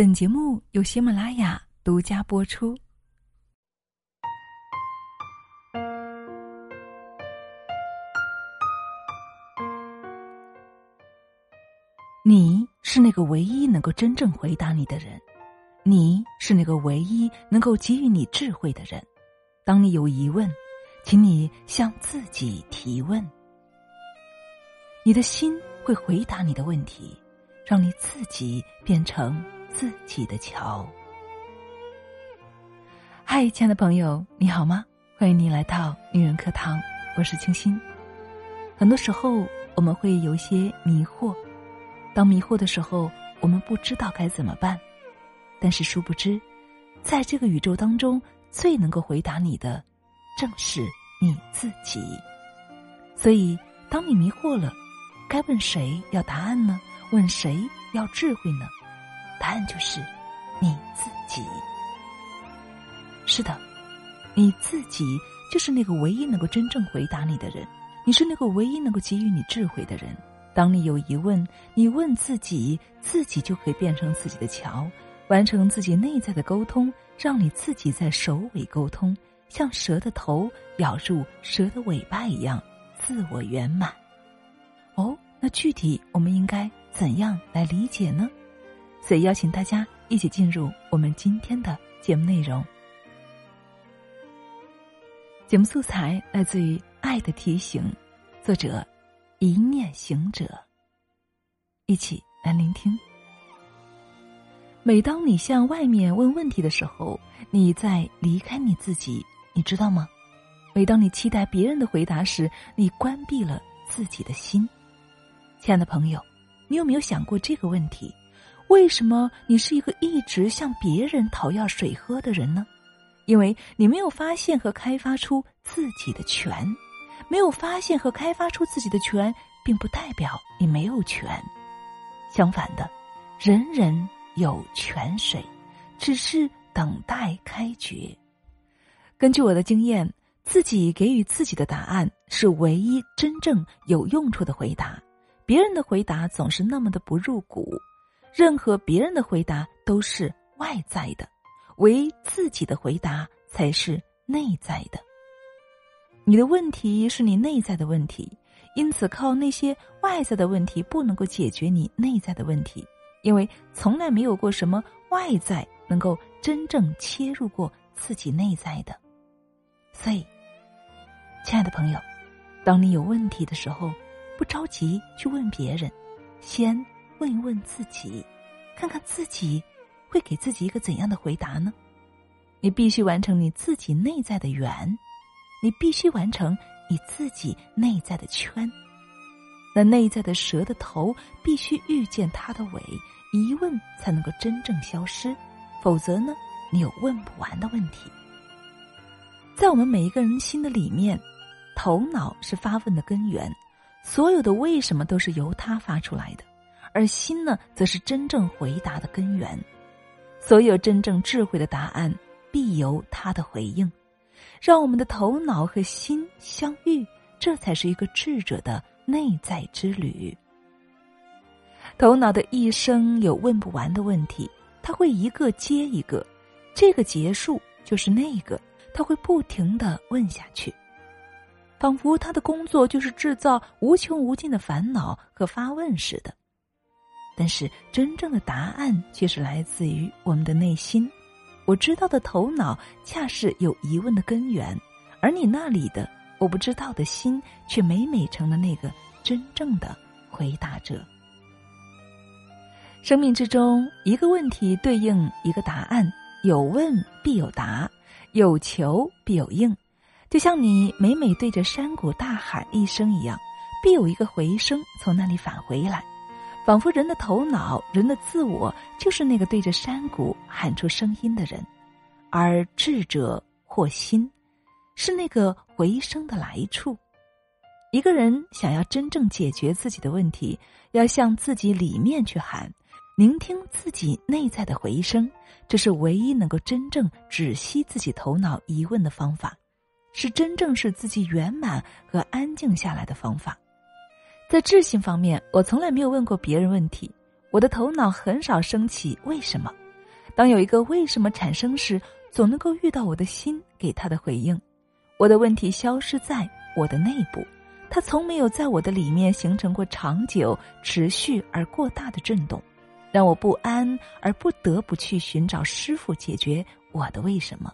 本节目由喜马拉雅独家播出。你是那个唯一能够真正回答你的人，你是那个唯一能够给予你智慧的人。当你有疑问，请你向自己提问。你的心会回答你的问题，让你自己变成自己的桥。嗨，亲爱的朋友，你好吗？欢迎你来到女人课堂，我是清新。很多时候我们会有一些迷惑。当迷惑的时候，我们不知道该怎么办，但是殊不知，在这个宇宙当中，最能够回答你的，正是你自己。所以，当你迷惑了，该问谁要答案呢？问谁要智慧呢？答案就是你自己。是的，你自己就是那个唯一能够真正回答你的人，你是那个唯一能够给予你智慧的人。当你有疑问，你问自己，自己就可以变成自己的桥，完成自己内在的沟通，让你自己在首尾沟通，像蛇的头咬住蛇的尾巴一样，自我圆满。哦，那具体我们应该怎样来理解呢？所以邀请大家一起进入我们今天的节目内容。节目素材来自于《爱的提醒》，作者。一念行者，一起来聆听。每当你向外面问问题的时候，你在离开你自己，你知道吗？每当你期待别人的回答时，你关闭了自己的心。亲爱的朋友，你有没有想过这个问题？为什么你是一个一直向别人讨要水喝的人呢？因为你没有发现和开发出自己的泉。没有发现和开发出自己的泉，并不代表你没有泉。相反的，人人有泉水，只是等待开掘。根据我的经验，自己给予自己的答案是唯一真正有用处的回答。别人的回答总是那么的不入骨，任何别人的回答都是外在的，唯自己的回答才是内在的。你的问题是你内在的问题，因此靠那些外在的问题不能够解决你内在的问题，因为从来没有过什么外在能够真正切入过自己内在的。所以，亲爱的朋友，当你有问题的时候，不着急去问别人，先问一问自己，看看自己会给自己一个怎样的回答呢？你必须完成你自己内在的缘。你必须完成你自己内在的圈，那内在的蛇的头必须遇见它的尾，疑问才能够真正消失，否则呢，你有问不完的问题。在我们每一个人心的里面，头脑是发问的根源，所有的为什么都是由它发出来的，而心呢，则是真正回答的根源，所有真正智慧的答案必由他的回应。让我们的头脑和心相遇，这才是一个智者的内在之旅。头脑的一生有问不完的问题，他会一个接一个，这个结束就是那个，他会不停的问下去，仿佛他的工作就是制造无穷无尽的烦恼和发问似的。但是真正的答案却是来自于我们的内心。我知道的头脑，恰是有疑问的根源，而你那里的我不知道的心，却每每成了那个真正的回答者。生命之中，一个问题对应一个答案，有问必有答，有求必有应，就像你每每对着山谷大喊一声一样，必有一个回声从那里返回来。仿佛人的头脑、人的自我，就是那个对着山谷喊出声音的人，而智者或心，是那个回声的来处。一个人想要真正解决自己的问题，要向自己里面去喊，聆听自己内在的回声，这是唯一能够真正止息自己头脑疑问的方法，是真正使自己圆满和安静下来的方法。在智性方面，我从来没有问过别人问题，我的头脑很少升起为什么，当有一个为什么产生时，总能够遇到我的心给他的回应。我的问题消失在我的内部，它从没有在我的里面形成过长久、持续而过大的震动，让我不安而不得不去寻找师傅解决我的为什么。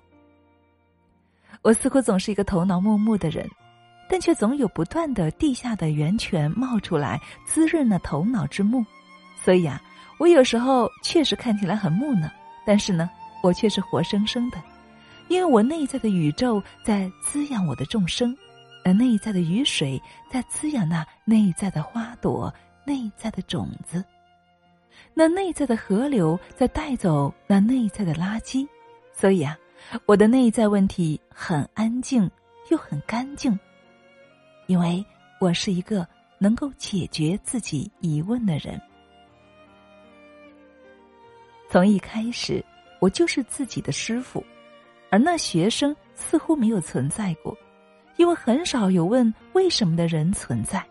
我似乎总是一个头脑木木的人，但却总有不断的地下的源泉冒出来滋润了头脑之木，所以啊，我有时候确实看起来很木讷，但是呢，我却是活生生的。因为我内在的宇宙在滋养我的众生，而内在的雨水在滋养那内在的花朵、内在的种子。那内在的河流在带走那内在的垃圾，所以啊，我的内在问题很安静又很干净。因为我是一个能够解决自己疑问的人。从一开始，我就是自己的师傅。而那学生似乎没有存在过，因为很少有问为什么的人存在。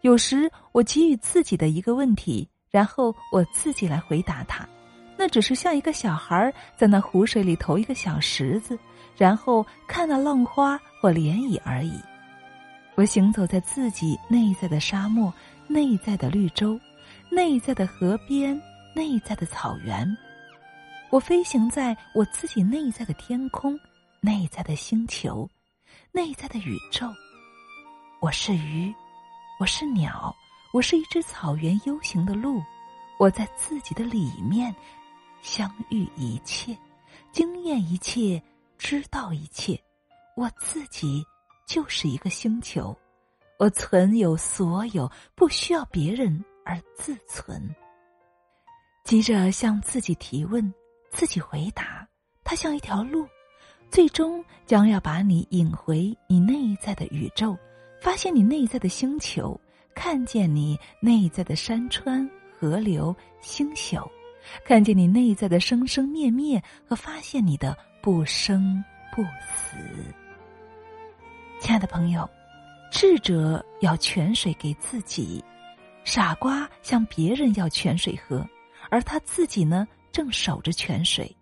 有时我给予自己的一个问题，然后我自己来回答他，那只是像一个小孩在那湖水里投一个小石子，然后看那浪花或涟漪而已。我行走在自己内在的沙漠、内在的绿洲、内在的河边、内在的草原。我飞行在我自己内在的天空、内在的星球、内在的宇宙。我是鱼，我是鸟，我是一只草原悠行的鹿。我在自己的里面相遇一切，经验一切，知道一切。我自己就是一个星球，我存有所有，不需要别人而自存。急着向自己提问。自己回答，它像一条路，最终将要把你引回你内在的宇宙，发现你内在的星球，看见你内在的山川、河流、星宿，看见你内在的生生灭灭和发现你的不生不死。亲爱的朋友，智者要泉水给自己，傻瓜向别人要泉水喝，而他自己呢？正守着泉水，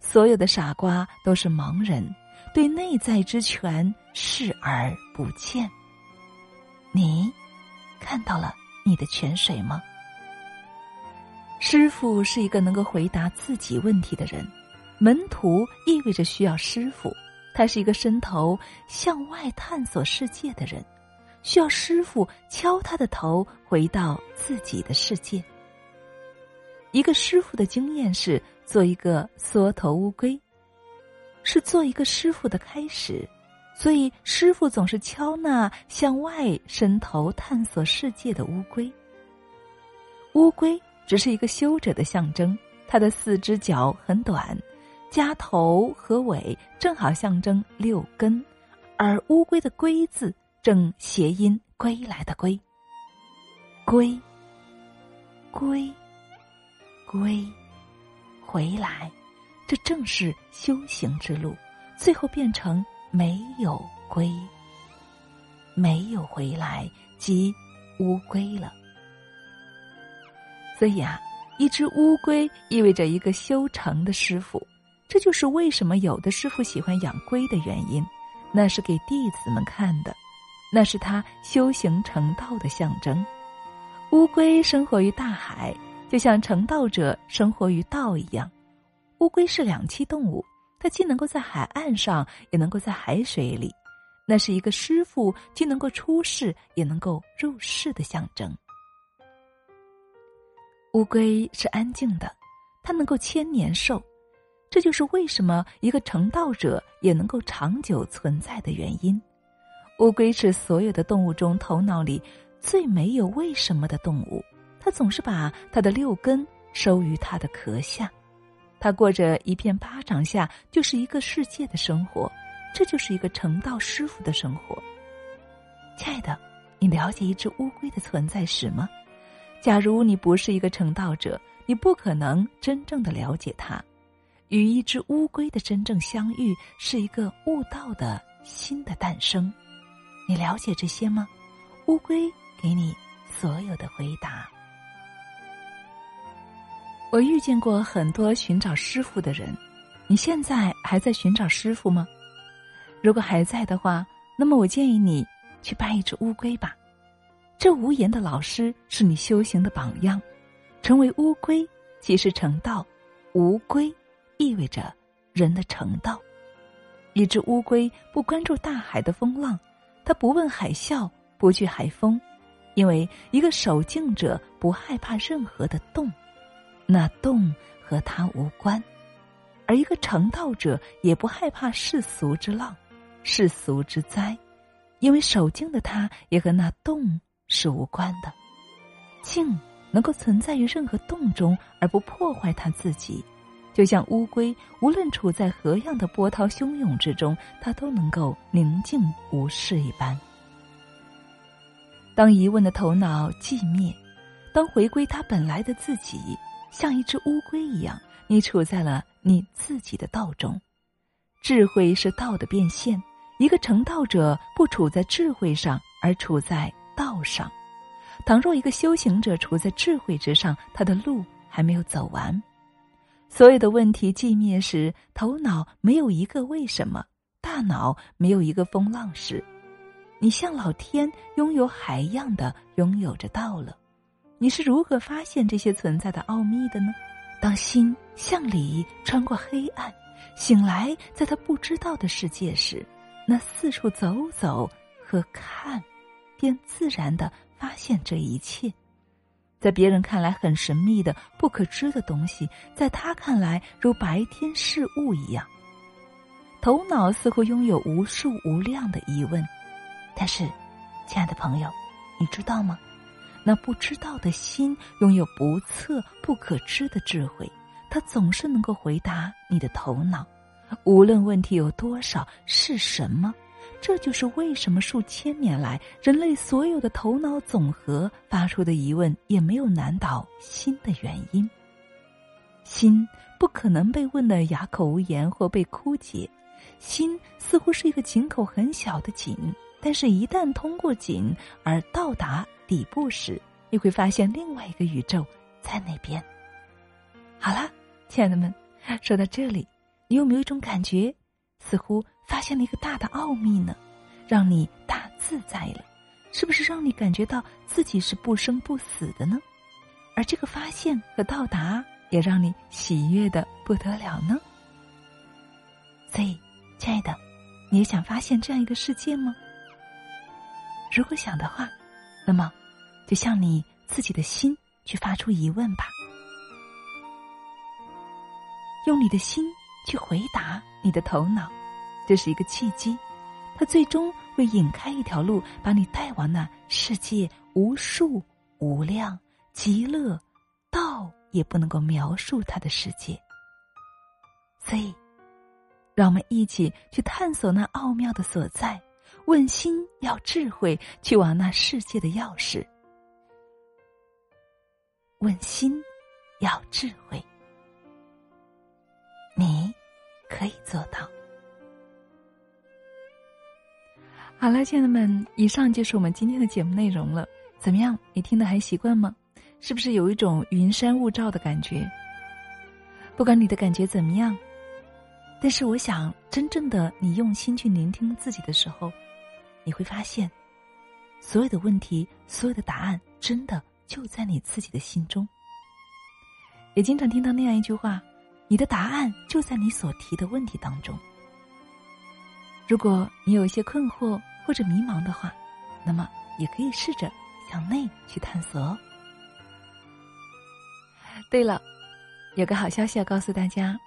所有的傻瓜都是盲人，对内在之泉视而不见。你看到了你的泉水吗？师傅是一个能够回答自己问题的人，门徒意味着需要师傅。他是一个伸头向外探索世界的人，需要师傅敲他的头，回到自己的世界。一个师傅的经验是做一个缩头乌龟，是做一个师傅的开始，所以师傅总是敲那向外伸头探索世界的乌龟。乌龟只是一个修者的象征，它的四只脚很短，夹头和尾正好象征六根，而乌龟的“龟”字正谐音归来的“归”，归，归。归，回来，这正是修行之路。最后变成没有归，没有回来，即乌龟了。所以啊，一只乌龟意味着一个修成的师傅。这就是为什么有的师傅喜欢养龟的原因。那是给弟子们看的，那是他修行成道的象征。乌龟生活于大海。就像成道者生活于道一样，乌龟是两栖动物，它既能够在海岸上，也能够在海水里。那是一个师傅既能够出世，也能够入世的象征。乌龟是安静的，它能够千年寿，这就是为什么一个成道者也能够长久存在的原因。乌龟是所有的动物中头脑里最没有为什么的动物。它总是把它的六根收于它的壳下，它过着一片巴掌下就是一个世界的生活，这就是一个成道师傅的生活。亲爱的，你了解一只乌龟的存在史吗？假如你不是一个成道者，你不可能真正的了解它。与一只乌龟的真正相遇，是一个悟道的新的诞生。你了解这些吗？乌龟给你所有的回答。我遇见过很多寻找师傅的人，你现在还在寻找师傅吗？如果还在的话，那么我建议你去拜一只乌龟吧。这无言的老师是你修行的榜样，成为乌龟即是成道，无龟意味着人的成道。一只乌龟不关注大海的风浪，它不问海啸，不惧海风，因为一个守静者不害怕任何的动，那动和他无关；而一个成道者也不害怕世俗之浪，世俗之灾，因为守静的他也和那动。是无关的，静能够存在于任何洞中而不破坏它自己，就像乌龟无论处在何样的波涛汹涌之中，它都能够宁静无事一般。当疑问的头脑寂灭，当回归它本来的自己，像一只乌龟一样，你处在了你自己的道中。智慧是道的变现，一个成道者不处在智慧上，而处在。道上，倘若一个修行者处在智慧之上，他的路还没有走完。所有的问题寂灭时，头脑没有一个为什么，大脑没有一个风浪时，你像老天拥有海一样的拥有着道了。你是如何发现这些存在的奥秘的呢？当心向里穿过黑暗，醒来在他不知道的世界时，那四处走走和看。便自然的发现这一切，在别人看来很神秘的、不可知的东西，在他看来如白天事物一样。头脑似乎拥有无数无量的疑问，但是，亲爱的朋友，你知道吗？那不知道的心拥有不测、不可知的智慧，它总是能够回答你的头脑，无论问题有多少，是什么。这就是为什么数千年来人类所有的头脑总和发出的疑问也没有难倒心的原因。心不可能被问得哑口无言或被枯竭，心似乎是一个井口很小的井，但是，一旦通过井而到达底部时，你会发现另外一个宇宙在那边。好了，亲爱的们，说到这里，你有没有一种感觉，似乎？发现了一个大的奥秘呢，让你大自在了，是不是让你感觉到自己是不生不死的呢？而这个发现和到达也让你喜悦的不得了呢。所以，亲爱的，你也想发现这样一个世界吗？如果想的话，那么就向你自己的心去发出疑问吧，用你的心去回答你的头脑。这是一个契机，它最终会引开一条路，把你带往那世界无数无量极乐，道也不能够描述它的世界。所以，让我们一起去探索那奥妙的所在，问心要智慧，去往那世界的钥匙。问心要智慧，你可以做到。好了，亲爱的们，以上就是我们今天的节目内容了。怎么样，你听的还习惯吗？是不是有一种云山雾罩的感觉？不管你的感觉怎么样，但是我想，真正的你用心去聆听自己的时候，你会发现，所有的问题，所有的答案，真的就在你自己的心中。也经常听到那样一句话：“你的答案就在你所提的问题当中。”如果你有一些困惑，或者迷茫的话，那么也可以试着向内去探索哦。对了，有个好消息要告诉大家，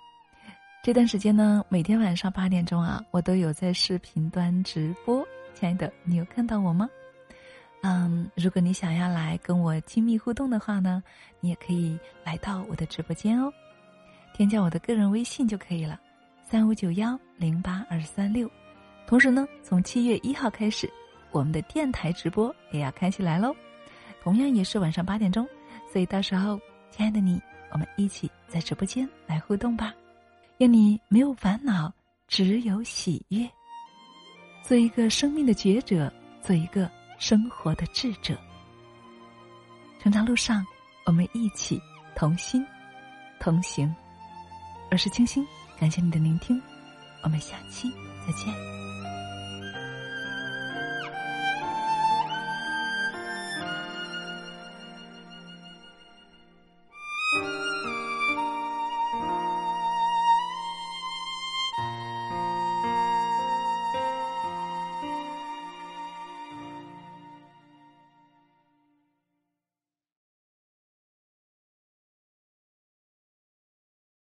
这段时间呢，每天晚上八点钟啊，我都有在视频端直播。亲爱的，你有看到我吗？嗯，如果你想要来跟我亲密互动的话呢，你也可以来到我的直播间哦，添加我的个人微信就可以了，三五九幺零八二三六。同时呢，从七月一号开始，我们的电台直播也要开起来喽，同样也是晚上八点钟，所以到时候，亲爱的你，我们一起在直播间来互动吧，愿你没有烦恼，只有喜悦，做一个生命的觉者，做一个生活的智者。成长路上，我们一起同心同行。我是清新，感谢你的聆听，我们下期再见。